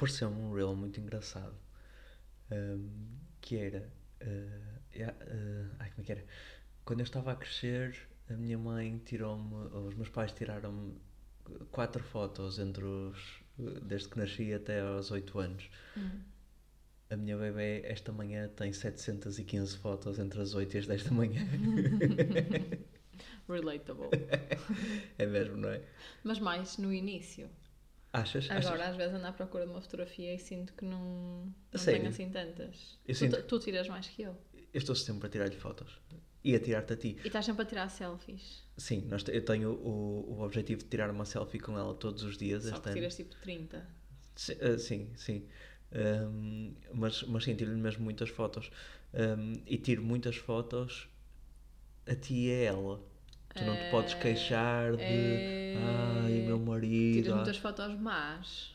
apareceu-me um reel muito engraçado um, que era. Uh, yeah, uh, ai, como é que era? Quando eu estava a crescer, a minha mãe tirou-me, os meus pais tiraram-me quatro fotos entre os. desde que nasci até aos 8 anos. Hum. A minha bebê esta manhã tem 715 fotos entre as 8 e as 10 da manhã. Relatable. é mesmo, não é? Mas mais no início. Achas? Agora, Achas? às vezes, ando à procura de uma fotografia e sinto que não, não tenho assim tantas. Tu, sinto- tu tiras mais que eu. Eu estou sempre a tirar-lhe fotos. E a tirar-te a ti. E estás sempre a tirar selfies. Sim, nós eu tenho o, o objetivo de tirar uma selfie com ela todos os dias Só que ano. tiras tipo 30. Sim, ah, sim. sim. Ahm, mas, mas sim, tiro-lhe mesmo muitas fotos. Ahm, e tiro muitas fotos a ti e a ela. Tu não te podes É, queixar de é. ai, meu marido. Tiras ah." muitas fotos más.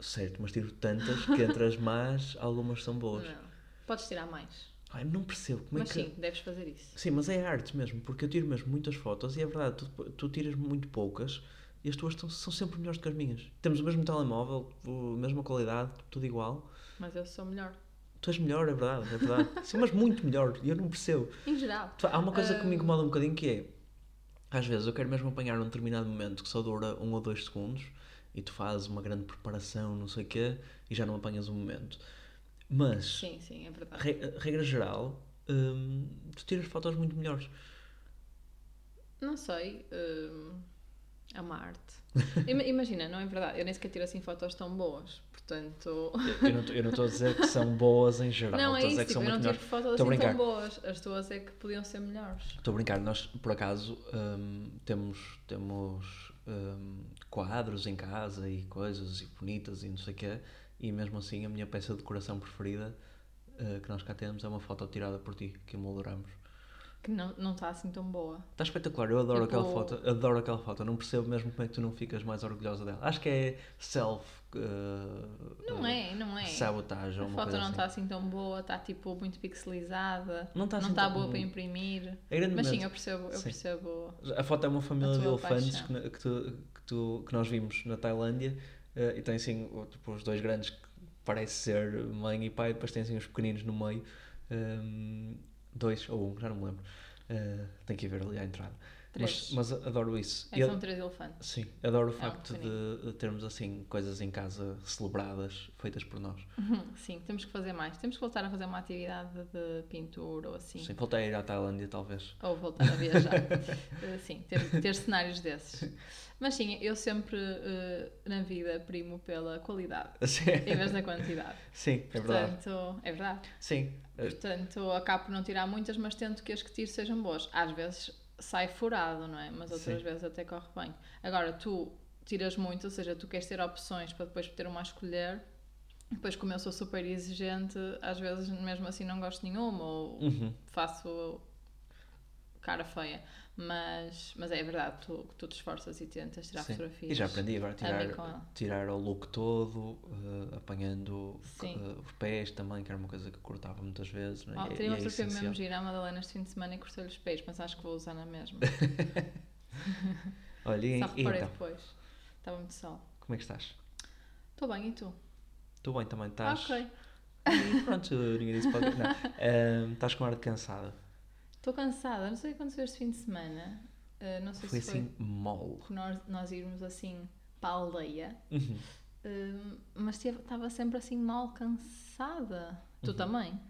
Certo, mas tiro tantas que entre as más, algumas são boas. Não. Podes tirar mais. Ai, não percebo como Mas é que. sim, deves fazer isso. Sim, mas é arte mesmo, porque eu tiro mesmo muitas fotos e é verdade, tu, tu tiras muito poucas e as tuas estão- são sempre melhores do que as minhas. Temos o mesmo telemóvel, a mesma qualidade, tudo igual. Mas eu sou melhor. Tu és melhor, é verdade, é verdade. Sim, mas muito melhor, e eu não percebo. Em geral. Há uma coisa que me Ahm. incomoda um bocadinho que é, às vezes eu quero mesmo apanhar um determinado momento que só dura um ou dois segundos e tu fazes uma grande preparação, não sei o quê, e já não apanhas o momento. Mas, Sim, sim, é verdade. re- regra geral, hum, tu tiras fotos muito melhores. Não sei. hum, é uma arte. Ima- Imagina, não é verdade? Eu nem sequer tiro assim fotos tão boas. Portanto. Eu não, estou a dizer que são boas em geral, Não, é isso. que Tipo, são eu não tiro fotos assim tão boas. As tuas é que podiam ser melhores. Estou a brincar, nós por acaso hum, temos, temos hum, quadros em casa e coisas e bonitas e não sei o quê, e mesmo assim a minha peça de decoração preferida uh, que nós cá temos é uma foto tirada por ti, que emolduramos. Que não não está assim tão boa. Está espetacular, eu adoro Tipo- aquela foto, adoro aquela foto, não percebo mesmo como é que tu não ficas mais orgulhosa dela. Acho que é self uh, Não uh, é, não é. sabotagem A foto não assim. está assim tão boa, está tipo muito pixelizada. Não está assim está tão- boa para imprimir. É grande Mas sim, eu percebo, eu Sim. percebo. A foto é uma família de elefantes que, que, tu, que, tu- que nós vimos na Tailândia eh, e tem assim tipo, os dois grandes que parece ser mãe e pai, depois tem assim os pequeninos no meio, ehm, dois ou um, já não me lembro. Eh, tem que ir ver ali à entrada. Mas, Três. mas adoro isso. É, são três elefantes. Sim, adoro o É facto de, de termos assim coisas em casa celebradas, feitas por nós. Sim, temos que fazer mais. Temos que voltar a fazer uma atividade de pintura ou assim. Sim, voltei a ir à Tailândia talvez. Ou voltar a viajar. Eh, sim, ter, ter cenários desses. Mas sim, eu sempre eh, na vida primo pela qualidade Sim, em vez da quantidade. Sim, é verdade. Portanto, é verdade. Sim, Portanto, acabo por não tirar muitas, mas tento que as que tiro sejam boas. Às vezes sai furado, não é? Mas outras Sim. vezes até corre bem. Agora, tu tiras muito, ou seja, tu queres ter opções para depois ter uma a escolher. Depois, como eu sou super exigente, às vezes mesmo assim não gosto de nenhuma ou uhum. faço cara feia. Mas, mas é verdade, tu, tu te esforças e tentas tirar Sim. fotografias. E já aprendi agora a tirar, tirar o look todo, eh, apanhando eh, os pés também, que era uma coisa que eu cortava muitas vezes. Não é? Oh, teria e uma é fotografia mesmo essencial. gira à Madalena este fim de semana e cortei-lhe os pés, mas acho que vou usar na mesma. Olha, e, Só e reparei então, depois. Estava muito sol. como é que estás? Estou bem, e tu? Estou bem também, estás? Ok. E pronto, ninguém disse para não. Ehm, Estás com ar de cansada. Estou cansada, não sei o que aconteceu este fim de semana. Uh, não sei Foi se assim mole. foi por nós, nós irmos assim para a aldeia, Uhum. uh, mas estava sempre assim mal cansada. Tu Uhum. também?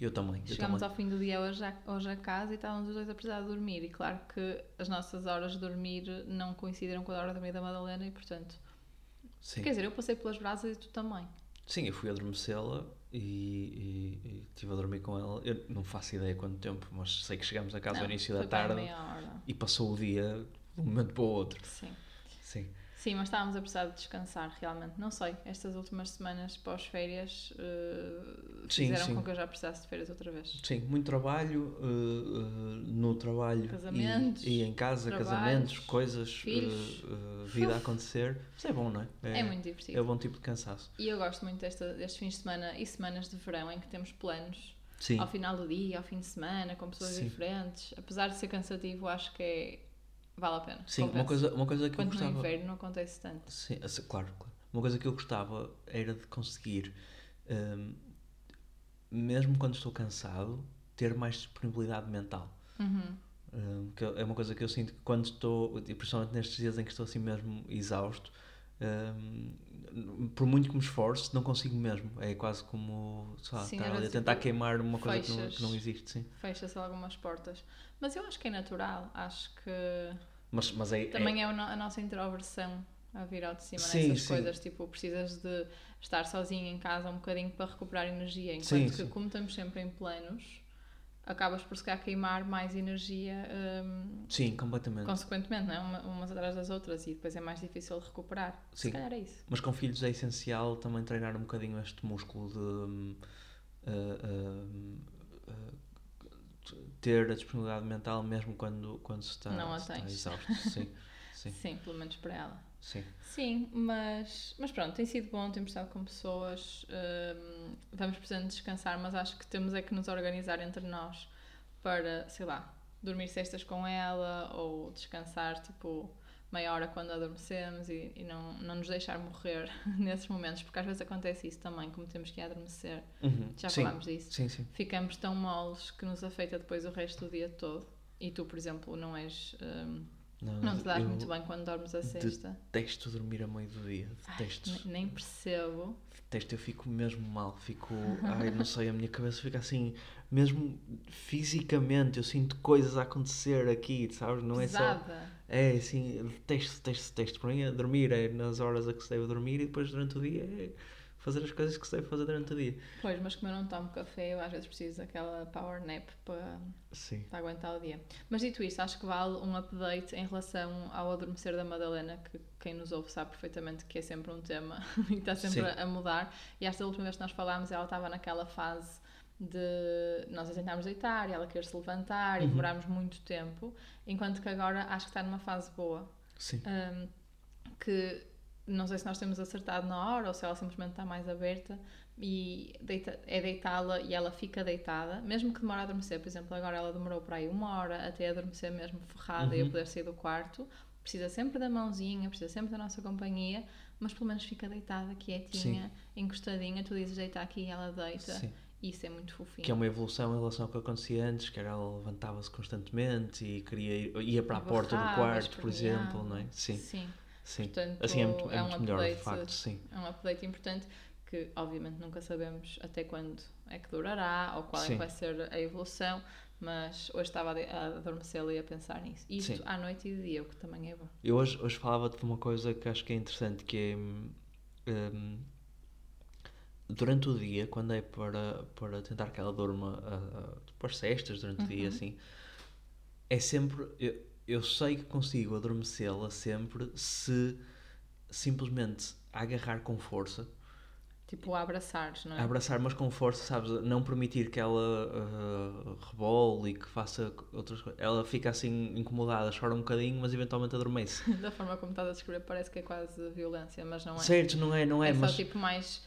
Eu também. Chegámos ao fim do dia hoje, a- hoje a casa e estávamos os dois a precisar de dormir. E claro que as nossas horas de dormir não coincidiram com a hora de dormir da Madalena e portanto. Sim. Quer dizer, eu passei pelas brasas e tu também. Sim, eu fui adormecê-la e, e, e estive a dormir com ela. Eu não faço ideia quanto tempo, mas sei que chegámos a casa Não, ao início da tarde e passou o dia de um momento para o outro. Sim. Sim. Sim, mas estávamos a precisar de descansar, realmente. Não sei, estas últimas semanas pós-férias uh, Sim, fizeram sim. com que eu já precisasse de férias outra vez. Sim, muito trabalho uh, uh, no trabalho Casamentos, e, e em casa, casamentos, coisas, vida a acontecer. Mas é bom, não é? É, muito divertido. É um bom tipo de cansaço. E eu gosto muito desta, destes fins de semana e semanas de verão em que temos planos Sim, ao final do dia, ao fim de semana, com pessoas diferentes. Apesar de ser cansativo, acho que é, vale a pena. sim uma, compensa. coisa, uma coisa que eu Enquanto no gostava. inverno não acontece tanto. Sim, claro, claro. uma coisa que eu gostava era de conseguir, hum, mesmo quando estou cansado, ter mais disponibilidade mental. Uhum. Hum, que é uma coisa que eu sinto que quando estou, e principalmente nestes dias em que estou assim mesmo exausto, por muito que me esforce, não consigo mesmo. É quase como sei lá, Sim, estar ali a tipo, tentar queimar uma coisa que não, fechas. que não existe. Sim. Fecha-se algumas portas. Mas eu acho que é natural. Acho que Mas, mas é, também é, no- a nossa introversão a vir ao de cima Sim, nessas sim. coisas. Tipo, precisas de estar sozinho em casa um bocadinho para recuperar energia. Enquanto Sim, que, como estamos sempre em plenos, acabas por se calhar queimar mais energia hum, sim, completamente. consequentemente, não é? Uma- umas atrás das outras e depois é mais difícil recuperar. Sim. Se calhar é isso. Mas com filhos é essencial também treinar um bocadinho este músculo de ah, ah, ah, ter a disponibilidade mental mesmo quando, quando se está, Não a se está exausto. Sim, sim, Sim, pelo menos para ela. Sim. Sim, mas, mas pronto, tem sido bom, temos estado com pessoas, hum, vamos precisando descansar, mas acho que temos é que nos organizar entre nós para, sei lá, dormir cestas com ela ou descansar tipo meia hora quando adormecemos e, e não, não nos deixar morrer nesses momentos, porque às vezes acontece isso também, como temos que adormecer, Uhum, já sim, falámos disso, Sim, sim. ficamos tão moles que nos afeta depois o resto do dia todo. E tu, por exemplo, não és. hum, não te dás eu muito bem quando dormes a sexta. Detesto dormir a meio do dia. Detesto. Ne- Nem percebo. Detesto, eu fico mesmo mal. Fico. Ai, não sei, a minha cabeça fica assim. Mesmo fisicamente, eu sinto coisas a acontecer aqui, sabes? Não é só. pesada. É assim, detesto, detesto, detesto. Para mim, é dormir é nas horas a que se deve dormir e depois durante o dia é fazer as coisas que se deve fazer durante o dia. Pois, mas como eu não tomo café, eu às vezes preciso daquela power nap para, para aguentar o dia. Mas dito isto, acho que vale um update em relação ao adormecer da Madalena, que quem nos ouve sabe perfeitamente que é sempre um tema e está sempre Sim. a, mudar. E esta última vez que nós falámos, ela estava naquela fase de nós a tentarmos deitar e ela querer se levantar e Uhum. demorámos muito tempo, enquanto que agora acho que está numa fase boa. Sim. um, que não sei se nós temos acertado na hora ou se ela simplesmente está mais aberta e deita- é deitá-la e ela fica deitada, mesmo que demore a adormecer. Por exemplo, agora ela demorou para aí uma hora até adormecer mesmo ferrada e eu Uhum. poder sair do quarto. Precisa sempre da mãozinha, precisa sempre da nossa companhia, mas pelo menos fica deitada, quietinha, encostadinha. Tu dizes deita aqui e ela deita. Sim. E isso é muito fofinho. Que é uma evolução em relação ao que acontecia antes, que era ela levantava-se constantemente e queria ir, ia para a porta do quarto, por exemplo, não é? Sim, Sim. Sim. Portanto, Assim é muito, é é um muito melhor, de update facto, sim. É um update importante que, obviamente, nunca sabemos até quando é que durará ou qual é Sim. que vai ser a evolução, mas hoje estava a de- adormecer e a pensar nisso. Isto Sim. à noite e de dia, o que também é bom. Eu hoje, hoje falava-te de uma coisa que acho que é interessante, que é hum, hum, durante o dia, quando é para, para tentar que ela durma uh, depois cestas durante o dia, Uhum. assim, é sempre. Eu, eu sei que consigo adormecê-la sempre se simplesmente a agarrar com força, Tipo, a abraçares, não é? a abraçar, mas com força, sabes? Não permitir que ela uh, rebole e que faça outras coisas. Ela fica assim incomodada, chora um bocadinho, mas eventualmente adormece. da forma como estás a descrever, parece que é quase violência, mas não é. Certo, não é, não é, é mas. só tipo mais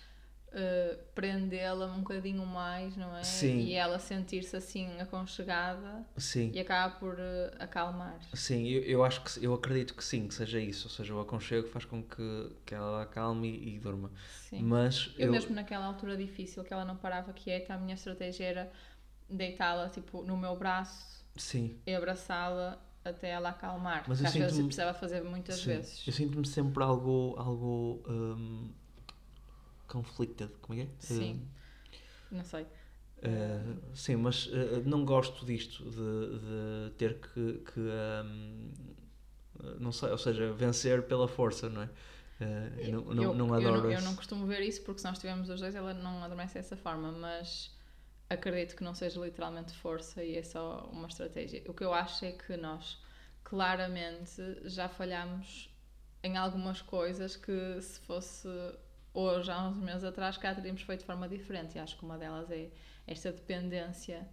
uh, prendê-la um bocadinho mais, não é? Sim. E ela sentir-se assim aconchegada Sim. e acaba por uh, acalmar. Sim, eu, eu acho que eu acredito que sim, que seja isso, ou seja, o aconchego faz com que, que ela acalme e, e durma. Sim. Mas Eu, eu, mesmo naquela altura difícil que ela não parava quieta, a minha estratégia era deitá-la tipo no meu braço sim, e abraçá-la até ela acalmar. Mas que eu às vezes precisava fazer muitas sim. vezes. eu sinto-me sempre algo, algo hum, conflicted, como é que é? Sim. Não sei. Uh, uh, sim, mas uh, não gosto disto de, de ter que, que hum, não sei, ou seja, vencer pela força, não é? Uh, eu não, não, eu, não eu adoro não, eu não costumo ver isso porque se nós estivermos os dois ela não adormece dessa forma, mas acredito que não seja literalmente força e é só uma estratégia. O que eu acho é que nós claramente já falhamos em algumas coisas que se fosse hoje, há uns meses atrás, cá teríamos feito de forma diferente. E acho que uma delas é esta dependência.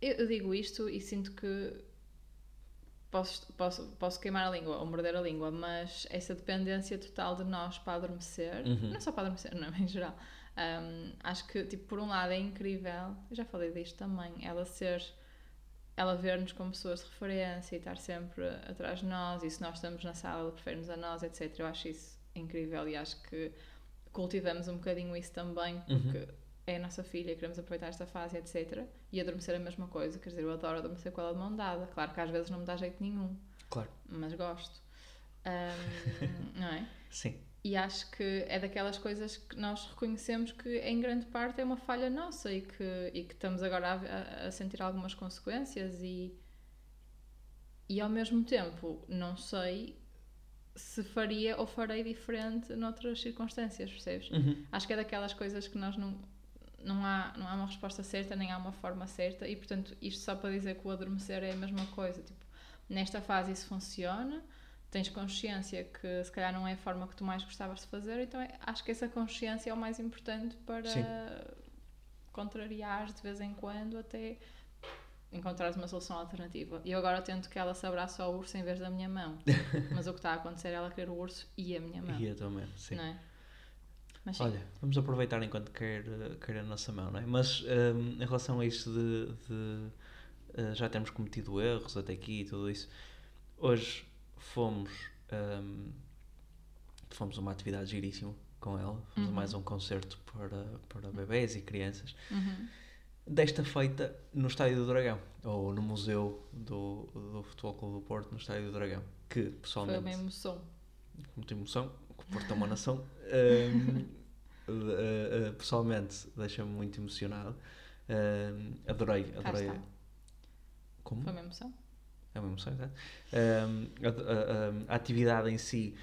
Eu, digo isto e sinto que posso, posso, posso queimar a língua ou morder a língua, mas essa dependência total de nós para adormecer, Uhum. não só para adormecer, não, em geral. Um, acho que, tipo, por um lado é incrível, eu já falei disto também, ela ser, ela ver-nos como pessoas de referência e estar sempre atrás de nós, e se nós estamos na sala, ela prefere-nos a nós, etc. Eu acho isso incrível e acho que cultivamos um bocadinho isso também, Uhum. porque é a nossa filha, queremos aproveitar esta fase, etc. E adormecer a mesma coisa, quer dizer, eu adoro adormecer com ela de mão dada. Claro que às vezes não me dá jeito nenhum, Claro. mas gosto. Ahm, não é? Sim. E acho que é daquelas coisas que nós reconhecemos que em grande parte é uma falha nossa e que, e que estamos agora a, a- a sentir algumas consequências e, e ao mesmo tempo não sei se faria ou farei diferente noutras circunstâncias, percebes? Uhum. Acho que é daquelas coisas que nós não. Não há, não há uma resposta certa, nem há uma forma certa, e portanto, isto só para dizer que o adormecer é a mesma coisa. Tipo, nesta fase isso funciona, tens consciência que se calhar não é a forma que tu mais gostavas de fazer, então é- acho que essa consciência é o mais importante para Sim. contrariar de vez em quando até encontrares uma solução alternativa. E eu agora tento que ela se abrace ao urso em vez da minha mão. Mas o que está a acontecer é ela querer o urso e a minha mão. E eu também, sim. Não é? Mas sim. Olha, vamos aproveitar enquanto quer, quer a nossa mão, não é? Mas hum, em relação a isto de, de, eh, já termos cometido erros até aqui e tudo isso, hoje fomos, hum, fomos a uma atividade giríssima com ela, fomos a Uhum. mais um concerto para, para bebés e crianças. Uhum. Desta feita no Estádio do Dragão, ou no Museu do, do Futebol Clube do Porto, no Estádio do Dragão, que Foi pessoalmente uma emoção. muita emoção, que o Porto é uma nação. Hum, eh, eh, pessoalmente, deixa-me muito emocionado. Hum, adorei, adorei. Como? Foi uma emoção. É uma emoção, exato. Hum, a, a- a- a atividade em si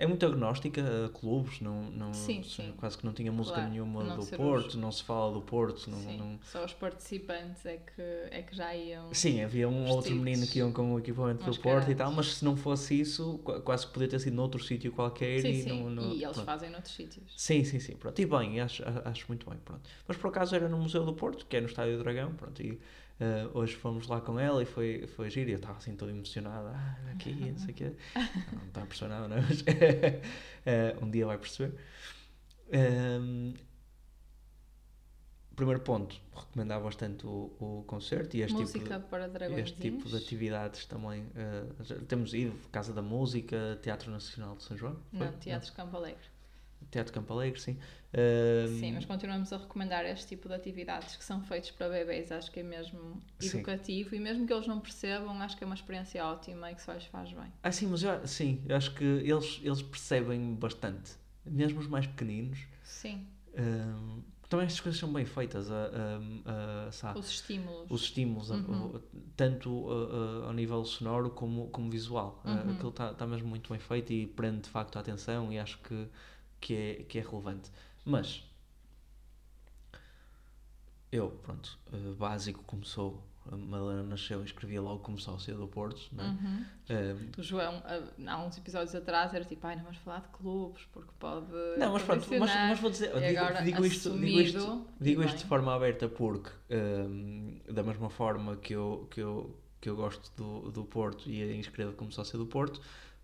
é muito agnóstica a clubes, não, não, Sim, sim. quase que não tinha música Claro, nenhuma do Porto, os- não se fala do Porto. Não, Sim. não- Só os participantes é que, é que já iam. Sim, havia um outro menino que iam com o equipamento do. Porto e tal, mas se não fosse isso, qu- quase que podia ter sido noutro sítio qualquer sim, e sim. não, não- e eles pronto. fazem noutros sítios. Sim, sim, sim, pronto. E bem, acho, acho muito bem, pronto. Mas por acaso era no Museu do Porto, que é no Estádio do Dragão, pronto, e eh, hoje fomos lá com ela e foi, foi giro, e eu estava assim todo emocionado, ah, aqui, não sei o quê. Não está a perceber nada, não é? Mas eh, um dia vai perceber. Ehm, primeiro ponto, recomendar bastante o, o concerto e este tipo de... Para dragões. Este tipo de atividades também. eh, já temos ido, Casa da Música, Teatro Nacional de São João. foi? Não, Teatros Campo Alegre. Teatro Campo Alegre, sim. Sim, mas continuamos a recomendar este tipo de atividades que são feitas para bebês. Acho que é mesmo Sim. educativo e mesmo que eles não percebam, acho que é uma experiência ótima e que só lhes faz bem. Ah, sim, mas eu, sim, eu acho que eles, eles percebem bastante. Mesmo os mais pequeninos. Sim, também estas coisas são bem feitas. A, a- a- sabe, os estímulos. os estímulos, Uhum. tanto ao nível sonoro como, como visual. Ah, Uhum. aquilo está tá mesmo muito bem feito e prende de facto a atenção e acho que, que, é, que é relevante. Mas eu, pronto, eh, básico como sou, a Madalena nasceu e escrevia logo como sócia do Porto, não é? Uhum. Eh, O João, ah, há uns episódios atrás, era tipo, ai, não vamos falar de clubes porque pode. Não, mas pronto, mas, condicionar." mas vou dizer, digo, agora, digo isto, digo isto, digo isto de forma aberta porque, hum, da mesma forma que eu, que eu, que eu gosto do, do Porto e a inscrevo como sócio do Porto,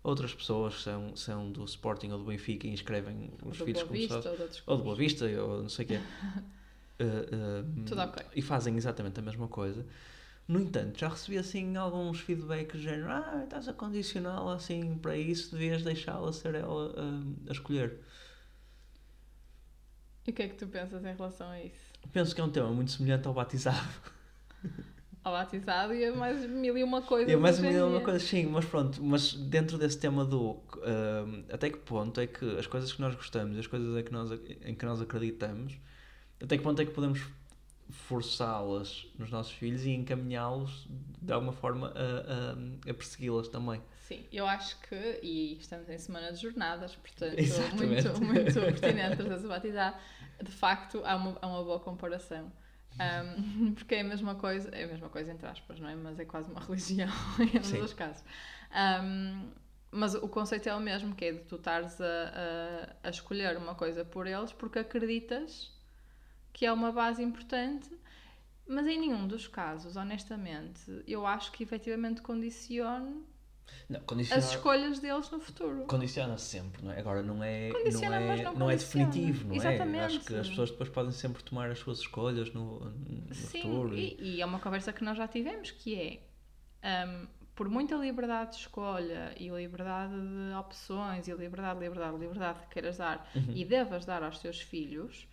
outras pessoas são, são do Sporting ou do Benfica e inscrevem os do filhos Boa como Vista, sócios. ou Ou do Boa. Vista, ou não sei o quê. Uh, hum, Tudo ok. E fazem exatamente a mesma coisa. No entanto, já recebi assim alguns feedbacks do género, ah, estás a condicioná-la assim para isso, devias deixá-la ser ela hum, a escolher. E o que é que tu pensas em relação a isso? Penso que é um tema muito semelhante ao batizado. Ao batizado e a mais mil e uma coisas. É mais ou menos uma coisa, sim, mas pronto, mas dentro desse tema do hum, até que ponto é que as coisas que nós gostamos, as coisas em que nós, em que nós acreditamos, até que ponto é que podemos forçá-las nos nossos filhos e encaminhá-los de alguma forma a, a, a persegui-las também. Sim, eu acho que, e estamos em semana de jornadas, portanto, Exatamente. muito, muito pertinente trazer a batizar. De facto, há uma, há uma boa comparação. Um, porque é a mesma coisa, é a mesma coisa entre aspas, não é? Mas é quase uma religião em ambos os casos. Um, mas o conceito é o mesmo, que é de tu estares a, a, a escolher uma coisa por eles porque acreditas que é uma base importante, mas em nenhum dos casos, honestamente, eu acho que efetivamente condicione Não, as condiciona, escolhas deles no futuro. condiciona sempre, não é? Agora não é, Condiciona, não é, não não é definitivo, não é? Exatamente. Acho que as pessoas depois podem sempre tomar as suas escolhas no, no Sim, futuro. e, e é uma conversa que nós já tivemos, que é, hum, por muita liberdade de escolha e liberdade de opções e liberdade, liberdade, liberdade que queiras dar Uhum. e devas dar aos teus filhos,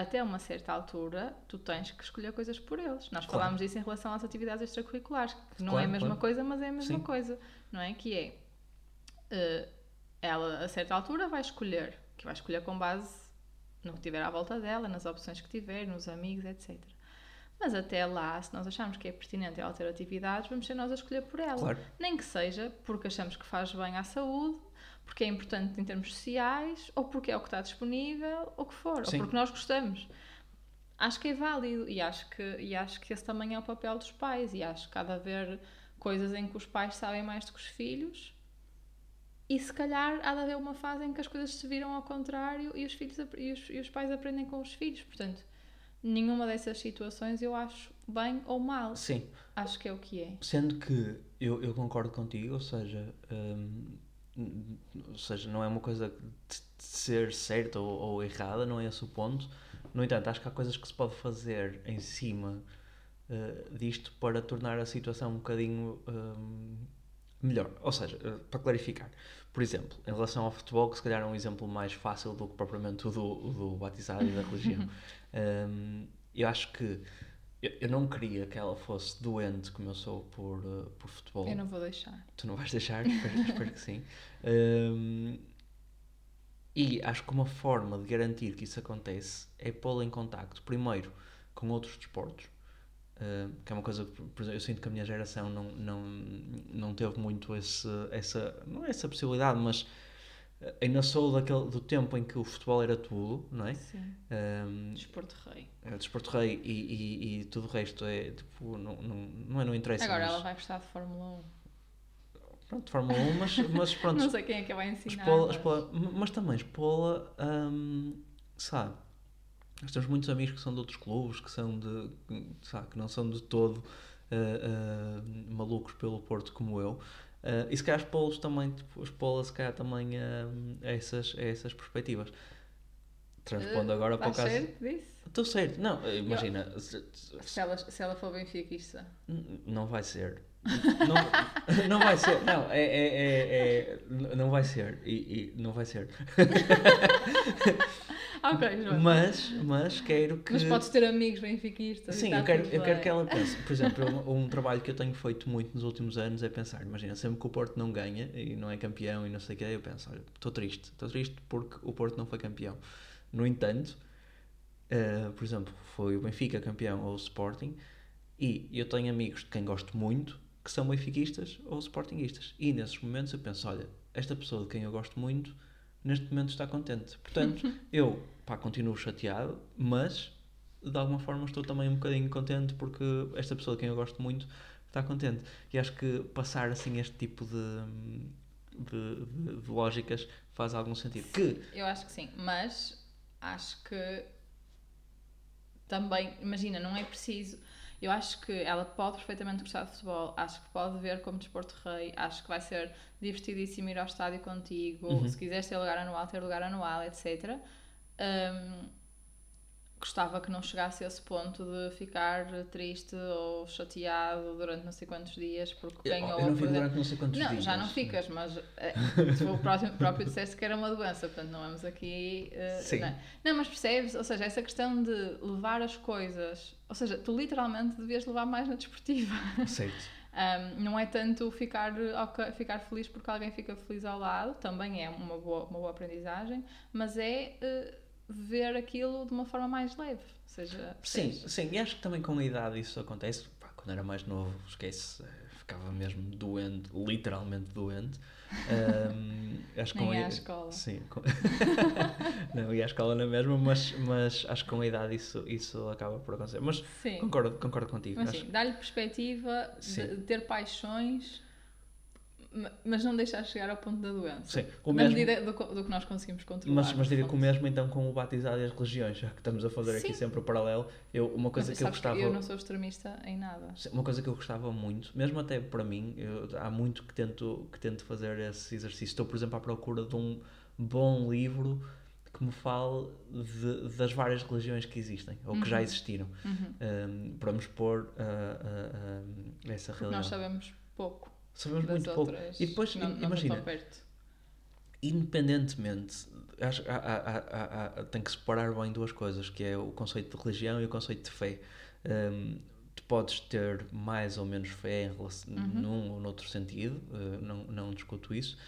até uma certa altura tu tens que escolher coisas por eles. Nós Claro. falámos disso em relação às atividades extracurriculares, que não é Claro, a mesma claro. coisa, mas é a mesma Sim. coisa, não é? Que é eh, ela a certa altura vai escolher, que vai escolher com base no que tiver à volta dela, nas opções que tiver, nos amigos, etc. Mas até lá, se nós acharmos que é pertinente ela ter atividades, vamos ser nós a escolher por ela. Claro. Nem que seja porque achamos que faz bem à saúde, porque é importante em termos sociais, ou porque é o que está disponível, ou o que for, Sim. ou porque nós gostamos. Acho que é válido e acho que, e acho que esse também é o papel dos pais. E acho que há de haver coisas em que os pais sabem mais do que os filhos, e se calhar há de haver uma fase em que as coisas se viram ao contrário e os, filhos, e os, e os pais aprendem com os filhos. Portanto, nenhuma dessas situações eu acho bem ou mal. Sim, Acho que é o que é. Sendo que eu, eu concordo contigo, ou seja, hum, ou seja, não é uma coisa de ser certa ou, ou errada, não é esse o ponto. No entanto, acho que há coisas que se pode fazer em cima eh, disto para tornar a situação um bocadinho hum, melhor. Ou seja, eh, para clarificar, por exemplo, em relação ao futebol, que se calhar é um exemplo mais fácil do que propriamente o do, o do batizado e da religião, hum, eu acho que eu, eu não queria que ela fosse doente como eu sou por, eh, por futebol. Eu não vou deixar. Tu não vais deixar? espero, espero que sim. Hum, e acho que uma forma de garantir que isso acontece é pô-la em contacto, primeiro, com outros desportos. Hum, que é uma coisa que, por exemplo, eu sinto que a minha geração não, não, não teve muito esse, essa, não é essa possibilidade, mas ainda sou daquele, do tempo em que o futebol era tudo, não é? Sim. Hum, Desporto rei. é desporto rei e, e, e tudo o resto é tipo, não, não, não é, não interessa. Agora mas, ela vai gostar de Fórmula Pronto, de Fórmula 1, mas, mas 1. pronto, Não sei quem é que a vai ensinar. Expola- m- mas também expola, hum, sabe? Nós temos muitos amigos que são de outros clubes, que são de, sabe, que não são de todo ah, ah, malucos pelo Porto como eu. Ah, e se calhar expô-los também, tipo, expola se calhar também a, a essas, a essas perspectivas. Transpondo agora para o caso. certo disso? Estou certo, não, imagina, se- se- Se ela, se ela for benfiquista. N- Não vai ser. Não, não vai ser. Não, é, é, é, é- não vai ser. E, e não vai ser. Ok, João. Mas, mas quero que. Mas podes ter amigos benfiquistas. Sim, tá eu quero, eu quero que ela pense. Por exemplo, um, um trabalho que eu tenho feito muito nos últimos anos é pensar: imagina, sempre que o Porto não ganha e não é campeão e não sei o que, eu penso: olha, estou triste. Estou triste porque o Porto não foi campeão. No entanto, eh, por exemplo, foi o Benfica campeão ou o Sporting, e eu tenho amigos de quem gosto muito que são benfiquistas ou sportinguistas. E nesses momentos eu penso: olha, esta pessoa de quem eu gosto muito, neste momento está contente. Portanto, eu pá, continuo chateado, mas de alguma forma estou também um bocadinho contente porque esta pessoa de quem eu gosto muito está contente. E acho que passar assim este tipo de, de, de- de lógicas faz algum sentido. Que Eu acho que sim, mas acho que também, imagina, não é preciso. Eu acho que ela pode perfeitamente gostar de futebol, acho que pode ver como desporto rei, acho que vai ser divertidíssimo ir ao estádio contigo, Uhum. se quiseres ter lugar anual, ter lugar anual, etc. Hum, gostava que não chegasse a esse ponto de ficar triste ou chateado durante não sei quantos dias porque eu, ganhou eu não fico durante não sei quantos Não, dias. já não ficas, mas eh, se o próximo, próprio dissesse que era uma doença, portanto não vamos aqui. eh, Sim. Não, é? não, mas percebes? Ou seja, essa questão de levar as coisas. Ou seja, tu literalmente devias levar mais na desportiva. Certo. Um, não é tanto ficar, ficar feliz porque alguém fica feliz ao lado, também é uma boa, uma boa aprendizagem, mas é eh, ver aquilo de uma forma mais leve. Ou seja, Sim, percebes? sim, e acho que também com a idade isso acontece. Pá, quando era mais novo, esquece, eh, ficava mesmo doente, literalmente doente. Ahm, acho que com Nem a à escola. Sim, com... não ia à escola na mesma, mas, mas acho que com a idade isso, isso acaba por acontecer. Mas Sim. concordo, concordo contigo. Mas acho- sim, dar-lhe perspectiva Sim. de, ter paixões, mas não deixar chegar ao ponto da doença. Sim, o Na mesmo, medida do, do que nós conseguimos controlar. mas, mas diria que o mesmo então com o batizado e as religiões, já que estamos a fazer aqui Sim. sempre o paralelo. Eu, uma coisa Mas que eu gostava. eu não sou extremista em nada. Uma coisa que eu gostava muito, mesmo até para mim, eu- há muito que tento, que tento fazer esse exercício. Estou, por exemplo, à procura de um bom livro que me fale de- das várias religiões que existem, ou que já Uhum. existiram, Uhum. um, para me expor a, a- a essa Porque realidade. nós sabemos pouco Sabemos das muito pouco. outras. E depois, não, não imagina, independentemente, acho, há, há, há, há, tem que separar bem duas coisas, que é o conceito de religião e o conceito de fé. Um, tu podes ter mais ou menos fé em relação, Uhum. num ou noutro sentido, uh, não, não discuto isso,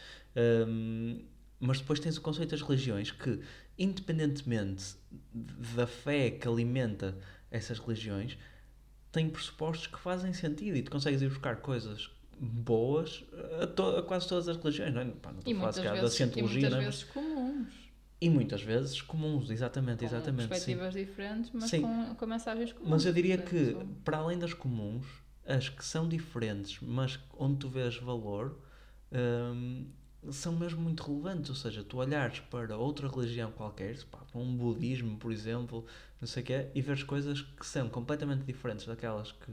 um, mas depois tens o conceito das religiões que, independentemente da fé que alimenta essas religiões, tem pressupostos que fazem sentido e tu consegues ir buscar coisas boas a, to- a quase todas as religiões, não é? Pá, não estou E a falar se calhar da vezes, e cientologia, muitas é? vezes comuns. E muitas vezes comuns, exatamente, Com exatamente. Sim. perspectivas diferentes, mas Sim. com, com mensagens comuns. Mas eu diria que, para além das comuns, as que são diferentes, mas onde tu vês valor, hum, são mesmo muito relevantes. Ou seja, tu olhares para outra religião qualquer, pá, para um budismo, por exemplo, não sei o quê, e vês coisas que são completamente diferentes daquelas que,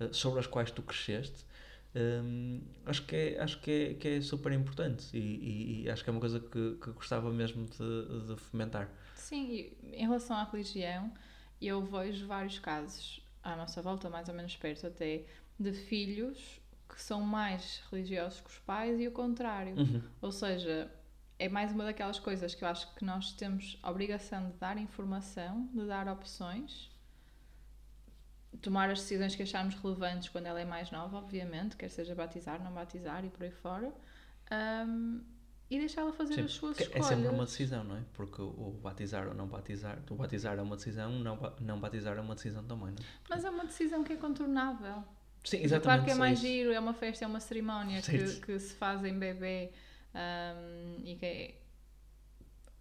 eh, sobre as quais tu cresceste. Hum, acho que é, acho que é, que é super importante e, e- e acho que é uma coisa que, que gostava mesmo de, de fomentar. Sim, em relação à religião, eu vejo vários casos à nossa volta, mais ou menos perto até, de filhos que são mais religiosos que os pais e o contrário. Uhum. Ou seja, é mais uma daquelas coisas que eu acho que nós temos a obrigação de dar informação, de dar opções, tomar as decisões que acharmos relevantes quando ela é mais nova, obviamente, quer seja batizar, não batizar e por aí fora, ahm, e deixá-la fazer Sim, as suas escolhas. É sempre uma decisão, não é? Porque o, batizar ou não batizar, o batizar é uma decisão, não, não batizar é uma decisão também, não é? Mas é uma decisão que é contornável. Sim, Claro exatamente. que é mais isso. giro, é uma festa, é uma cerimónia que, que se faz em bebê ahm, e que é,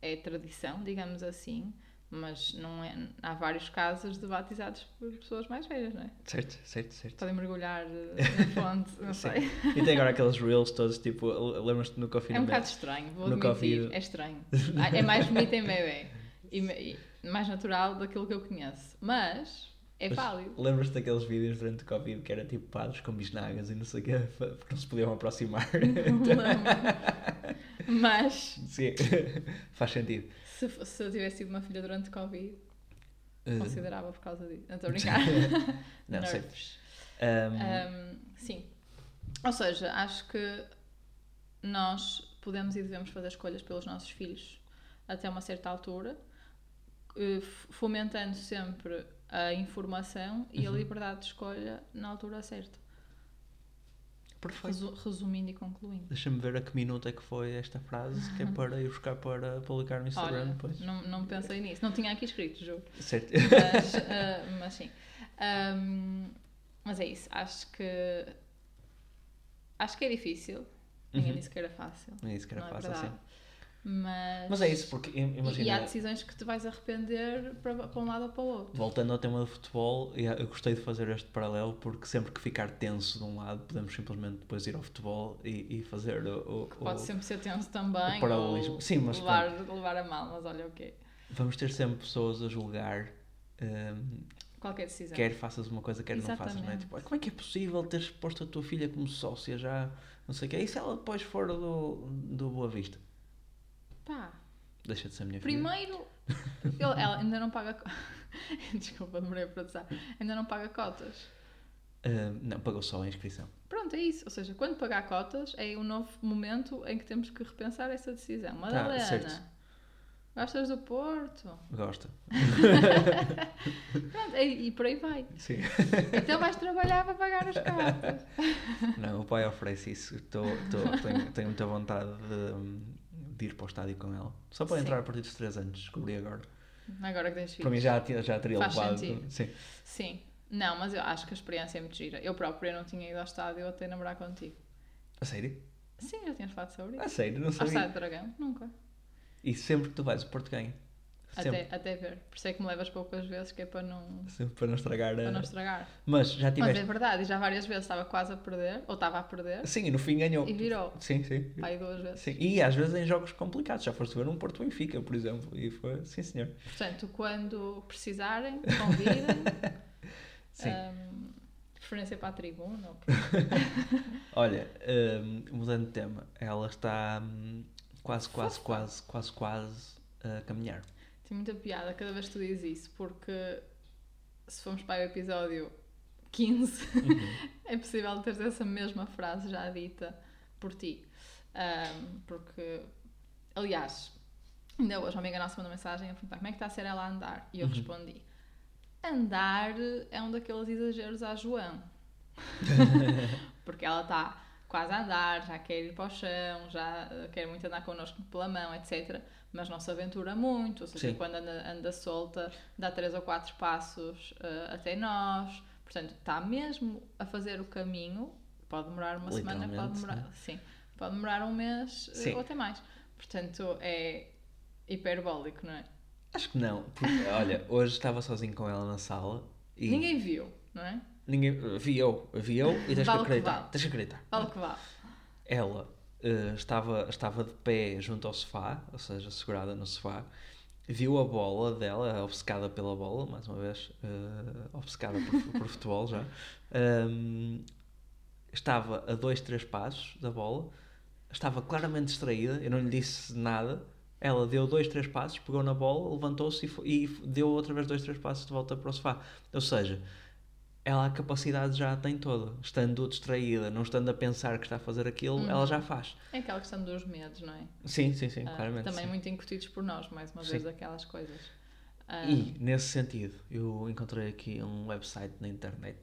é tradição, digamos assim, mas não é, há vários casos de batizados por pessoas mais velhas, não é? Certo, certo, certo. Podem mergulhar eh, na fonte, não sei. E tem agora aqueles reels todos, tipo, lembras-te no É um confinamento? bocado estranho, vou No admitir, Covid. é estranho. Ah, É mais bonito em bebê e, mais natural daquilo que eu conheço, mas é Mas válido. Lembras-te daqueles vídeos durante o Covid que era tipo padres com bisnagas e não sei o quê, porque não se podiam aproximar? Não lembro. Mas Sim, faz sentido. Se, se eu tivesse tido uma filha durante Covid, Uh, considerava por causa disso. Não estou a brincar. não sei. Um, Um, sim. Ou seja, acho que nós podemos e devemos fazer escolhas pelos nossos filhos até uma certa altura, eh, fomentando sempre a informação e a Uhum. liberdade de escolha na altura certa. Perfeito. Resu- resumindo e concluindo. Deixa-me ver a que minuto é que foi esta frase, que é para ir buscar para publicar no Instagram Olha, depois. não, não pensei nisso. Não tinha aqui escrito, juro. Certo. mas, ah, mas sim. Ahm, mas é isso. Acho que. Acho que é difícil. Ninguém Uhum. disse que era fácil. É isso que era não é fácil, verdade. sim. Mas, Mas é isso, porque im- imagina. e há decisões que te vais arrepender para, para um lado ou para o outro. Voltando ao tema do futebol, eu gostei de fazer este paralelo porque sempre que ficar tenso de um lado, podemos simplesmente depois ir ao futebol e, e fazer o. o- Pode o- sempre ser tenso também. o paralelismo. Sim, mas levar, levar a mal, mas olha o quê? Vamos ter sempre pessoas a julgar, hum, Qualquer decisão. quer faças uma coisa, quer não faças, não é? Exatamente. Tipo, "Ah, como é que é possível teres posto a tua filha como sócia já, não sei o quê, e se ela depois for do, do Boa Vista? Pá, Deixa de ser a minha filha. primeiro, ele- ela ainda não paga. Desculpa, demorei a processar. Ainda não paga cotas. Hum, não, pagou só a inscrição. Pronto, é isso. Ou seja, quando pagar cotas é um novo momento em que temos que repensar essa decisão. Madalena, certo. gostas do Porto? Gosta. Pronto, e, e por aí vai. Sim. Então vais trabalhar para pagar as cotas. Não, o pai oferece isso. Tô, tô- tenho, tenho muita vontade de, de ir para o estádio com ela. Só para Sim. entrar a partir dos 3 anos, descobri agora. Agora que tens Para mim filhos. já, já teria Faz levado. sentido. Sim. Sim. Não, mas eu acho que a experiência é muito gira. Eu própria não tinha ido ao estádio até namorar contigo. A sério? Sim, já tínhamos falado sobre A isso. sério, não Ao sabia. estádio de Dragão? Nunca. E sempre que tu vais, o Porto ganha. Sempre. Até, até ver. Por isso é que me levas poucas vezes, que é para não, Sempre para não estragar. para não estragar. Mas já Mas tiveste. é verdade, e já várias vezes estava quase a perder, ou estava a perder, Sim, e no fim ganhou. e virou. Sim, sim. Pai duas vezes. Sim. E às vezes em jogos complicados. Já foste ver um Porto Benfica, por exemplo. E foi, sim senhor. Portanto, quando precisarem, convidem. Sim. Ahm, preferência para a tribuna. Olha, hum, mudando de tema, ela está hum, quase, quase, quase, quase, quase a caminhar. Tem muita piada cada vez que tu dizes isso, porque se formos para o episódio 15, Uhum. é possível teres essa mesma frase já dita por ti. Ahm, porque, aliás, ainda hoje uma amiga nossa mandou mensagem a perguntar como é que está a ser ela a andar? E eu Uhum. respondi: andar é um daqueles exageros a João. porque ela está quase a andar, já quer ir para o chão, já quer muito andar connosco pela mão, etc. Mas não se aventura muito, ou seja, Sim. quando anda, anda solta, dá três ou quatro passos eh, até nós. Portanto, está mesmo a fazer o caminho. Pode demorar uma semana, pode demorar, sim. pode demorar um mês eh, Sim. ou até mais. Portanto, é hiperbólico, não é? Acho que não. Porque, olha, hoje estava sozinho com ela na sala e. Ninguém viu, não é? Ninguém. Vi eu. Vi eu e tens Vale que que acreditar. vale. Tens que acreditar. Vale que vale. Ela eh, estava, estava de pé junto ao sofá, ou seja, segurada no sofá, viu a bola dela, obcecada pela bola, mais uma vez, eh, obcecada por, por futebol já. Ahm, estava a dois, três passos da bola, estava claramente distraída, eu não lhe disse nada. Ela deu dois, três passos, pegou na bola, levantou-se e, e deu outra vez dois, três passos de volta para o sofá. Ou seja, ela a capacidade já a tem toda. Estando distraída, não estando a pensar que está a fazer aquilo, Uhum. ela já faz. É aquela questão dos medos, não é? Sim, sim, sim, Ah, claramente. também sim. muito incutidos por nós, mais uma Sim. vez, aquelas coisas. Ah, E, nesse sentido, eu encontrei aqui um website na internet,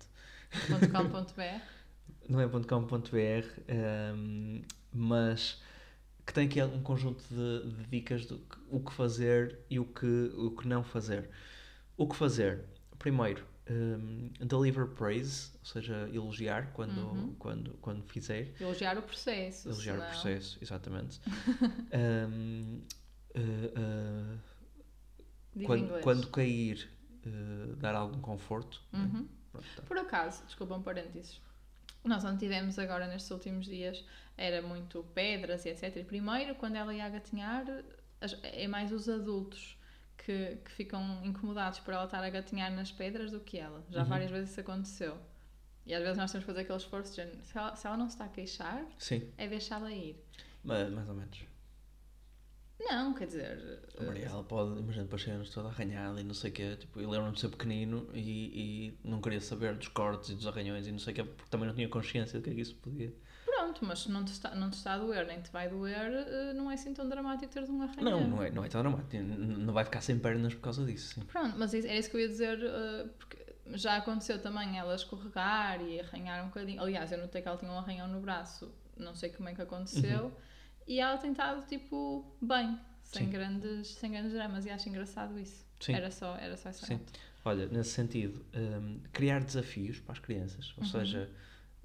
.com.br não é .com.br, ehm, mas que tem aqui um conjunto de, de dicas do que- o que fazer e o que, o que não fazer. O que fazer? Primeiro, ehm, deliver praise, ou seja, elogiar quando, Uhum. quando, quando fizer. Elogiar o processo. Elogiar o senão- processo, exatamente. Eh, Diz em quando, quando cair, eh, dar algum conforto. né? Uhum. Pronto, tá. Por acaso, desculpa um parênteses, nós onde tivemos agora nestes últimos dias era muito pedras e etc. E primeiro, quando ela ia a gatinhar, as- é mais os adultos que, que ficam incomodados por ela estar a gatinhar nas pedras do que ela. Já Uhum. várias vezes isso aconteceu. E às vezes nós temos que fazer aquele esforço de se ela, se ela não se está a queixar, Sim, é deixá-la ir. ma- mais ou menos. Não, quer dizer. A Maria, ela pode, imagina, depois chegarmos toda arranhada e não sei o quê. Tipo, eu lembro-me de ser pequenino e, e não queria saber dos cortes e dos arranhões e não sei o quê, porque também não tinha consciência de que é que isso podia. Pronto, mas se não te está, não te está a doer nem te vai doer, eh, não é assim tão dramático teres um arranhão. Não, não é, não é tão dramático. Não vai ficar sem pernas por causa disso. Sim. Pronto, mas era isso que eu ia dizer, eh, porque já aconteceu também ela escorregar e arranhar um bocadinho. Aliás, eu notei que ela tinha um arranhão no braço, não sei como é que aconteceu, e ela tem estado tipo bem, sem Uhum. Sim. grandes, sem grandes dramas, e acho engraçado isso. Sim. Era só, era só essa Sim. nota. Olha, nesse sentido, hum, criar desafios para as crianças, ou Uhum. seja,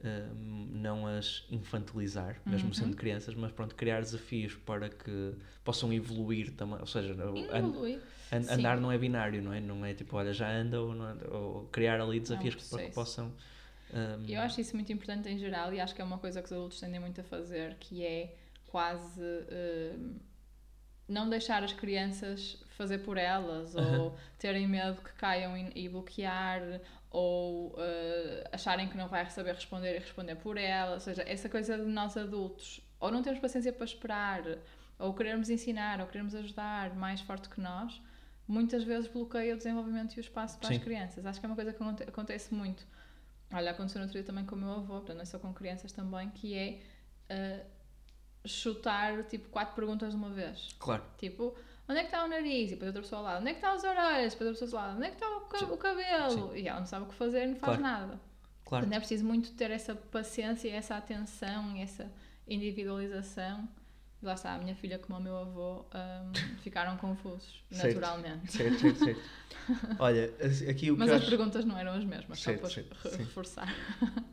não as infantilizar, mesmo Uhum. sendo crianças, mas pronto, criar desafios para que possam evoluir também, ou seja, an- Sim. andar não é binário, não é? Não é tipo, olha, já anda ou, não anda, ou criar ali desafios para que possam. hum, Eu acho isso muito importante em geral e acho que é uma coisa que os adultos tendem muito a fazer, que é quase não deixar as crianças fazer por elas ou terem medo que caiam e bloquear ou eh, acharem que não vai saber responder e responder por ela. Ou seja, essa coisa de nós adultos ou não termos paciência para esperar ou querermos ensinar ou querermos ajudar mais forte que nós, muitas vezes bloqueia o desenvolvimento e o espaço para Sim. as crianças. Acho que é uma coisa que aconte- acontece muito. Olha, aconteceu no outro dia também com o meu avô, portanto, não é só com crianças também, que é eh, chutar tipo quatro perguntas de uma vez. Claro, Tipo, onde é que está o nariz? E depois outra pessoa lá, onde é que estão as orelhas? Depois outra pessoa lá, onde é que está o, ca- Sim. o cabelo? E ela não sabe o que fazer e não faz Claro. nada. claro. Portanto, é preciso muito ter essa paciência, e essa atenção e essa individualização. Lá está, a minha filha como o meu avô ahm, ficaram confusos, Certo. naturalmente. Certo, certo, certo. Olha, aqui o que Mas as acho... perguntas não eram as mesmas, Certo, só para reforçar.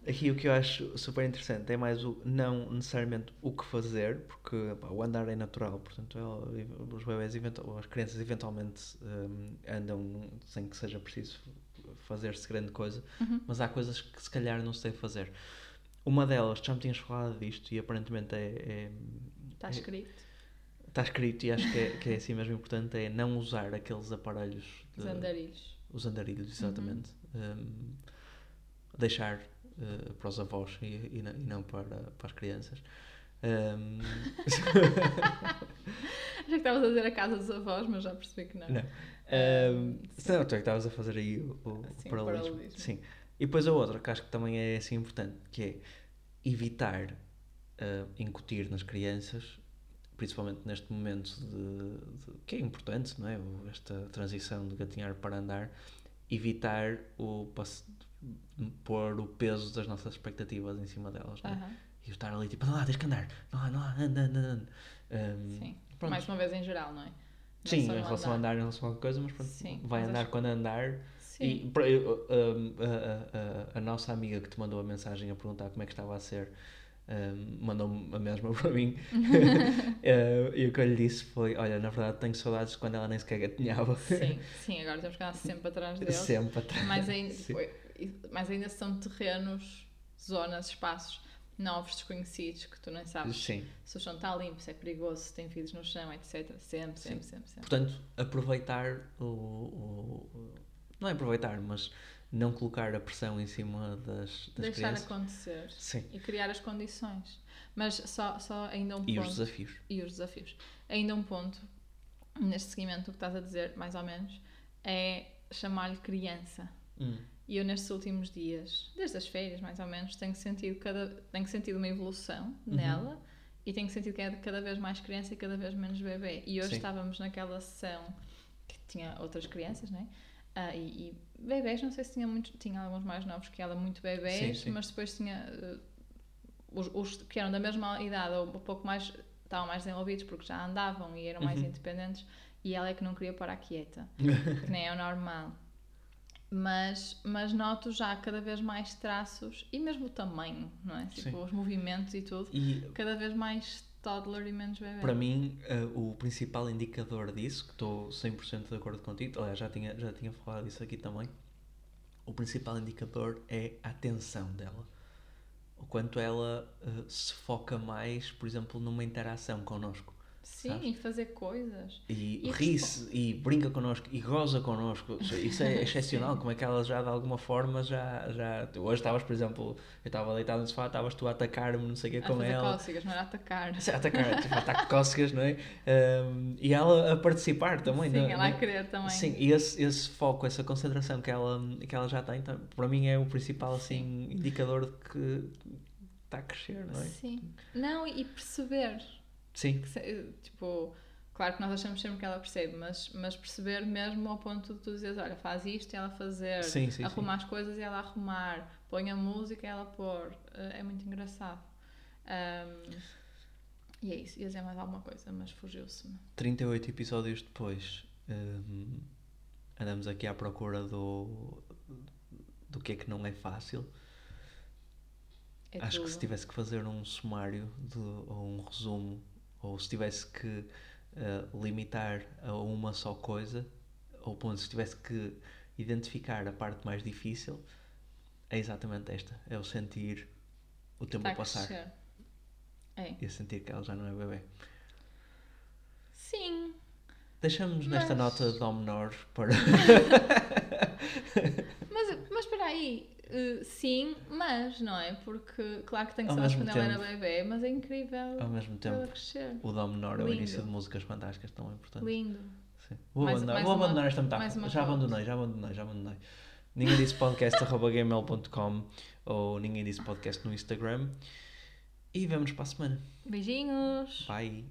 Aqui o que eu acho super interessante é mais o não necessariamente o que fazer, porque pá, o andar é natural, portanto ela- os bebés, as crianças eventualmente hum, andam sem que seja preciso fazer-se grande coisa, Uhum. mas há coisas que se calhar não se deve fazer. Uma delas, já me tinhas falado disto e aparentemente é, é- Está É- escrito. está escrito e acho que é, que é assim mesmo importante, é não usar aqueles aparelhos, de- Os andarilhos. os andarilhos, exatamente. Hum, deixar eh, para os avós e, e não, e não para, para as crianças. Achei que estavas a dizer a casa dos avós, mas já percebi que não. não. Se não, tu é que estavas a fazer aí o, o Sim, o paralelismo. paralelismo. Sim. E depois a outra, que acho que também é assim importante, que é evitar uh, incutir nas crianças, principalmente neste momento de, de, que é importante, não é? Esta transição de gatinhar para andar, evitar o pôr o peso das nossas expectativas em cima delas, não é? Uhum. E estar ali tipo, não lá, tens que andar, não lá, não lá, anda, anda, anda. Um, Sim, pronto. mais uma vez em geral, não é? Não Sim, em relação andar. a andar, em relação a qualquer coisa, mas pronto, Sim, vai mas andar acho... quando andar. Sim. E a, a, a, a, nossa amiga que te mandou a mensagem a perguntar como é que estava a ser, um, mandou-me a mesma para mim. uh, e o que eu lhe disse foi: Olha, na verdade tenho saudades quando ela nem sequer gatinhava. Sim, sim, agora temos que andar sempre atrás dele. Sempre atrás. Mas ainda, mas ainda são terrenos, zonas, espaços novos, desconhecidos, que tu nem sabes Sim. se o chão está limpo, se é perigoso, se tem vidros no chão, etc. Sempre, sempre, sempre, sempre. Portanto, aproveitar o, o, Não é aproveitar, mas não colocar a pressão em cima das, das Deixar crianças. acontecer. Sim. E criar as condições. Mas só, só ainda um e ponto. E os desafios. E os desafios. Ainda um ponto, neste seguimento, o que estás a dizer, mais ou menos, é chamar-lhe criança. Hum. E eu nestes últimos dias, desde as férias mais ou menos, tenho sentido, cada, tenho sentido uma evolução uhum. nela e tenho sentido que é cada vez mais criança e cada vez menos bebê. E hoje Sim. estávamos naquela sessão que tinha outras crianças, né? Uh, e, e bebés, não sei se tinha muitos, tinha alguns mais novos que ela, muito bebés, sim, sim. mas depois tinha uh, os, os, que eram da mesma idade ou um pouco mais, estavam mais desenvolvidos porque já andavam e eram mais uhum. independentes e ela é que não queria parar quieta, que nem é o normal mas, mas noto já cada vez mais traços e mesmo o tamanho, não é? Tipo, Sim. os movimentos e tudo, e, cada vez mais toddler e menos bebê. Para mim, uh, o principal indicador disso, que estou 100% de acordo contigo, aliás, já tinha, já tinha falado disso aqui também, o principal indicador é a atenção dela. O quanto ela uh, se foca mais, por exemplo, numa interação connosco. Sim, sabes? e fazer coisas. E, e ri-se e brinca connosco e goza connosco. Isso é excepcional, como é que ela já de alguma forma já. já... Hoje estavas, por exemplo, eu estava deitado no sofá, estavas tu a atacar-me, não sei o que com ela. cócegas, não era atacar. Atacar, tipo, ataque cócegas, não é? Um, e ela a participar também, Sim, não, ela a querer também. Sim, e esse, esse foco, essa concentração que ela, que ela já tem, então, para mim é o principal assim, indicador de que está a crescer, não é? Sim. Não, e perceber Sim. Que, tipo, claro que nós achamos sempre que ela percebe, mas, mas perceber mesmo ao ponto de tu dizeres, olha, faz isto e ela fazer, sim, sim, arrumar sim. as coisas e ela arrumar, põe a música e ela pôr. Eh, é muito engraçado. Um, e é isso, ia dizer mais alguma coisa, mas fugiu-se-me. 38 episódios depois, um, andamos aqui à procura do, do que é que não é fácil. É Acho tudo. que se tivesse que fazer um sumário de, ou um resumo ou se tivesse que uh, limitar a uma só coisa, ou ponto, se tivesse que identificar a parte mais difícil, é exatamente esta: é o sentir o tempo a passar. É. E a sentir que ela já não é bebê. Sim. Deixamos mas... nesta nota de Dó menor para. mas, mas espera aí, Uh, sim, mas não é? Porque, claro que tem que ser quando ela era bebê, mas é incrível ao mesmo tempo. O Dó menor é o início de músicas fantásticas tão importante. Lindo. Sim. Vou mais, abandonar, mais vou abandonar esta metáfora. Já abandonei, já abandonei, já abandonei. Ninguém disse podcast.gmail.com ou ninguém disse podcast no Instagram. E vemos para a semana. Beijinhos. Bye.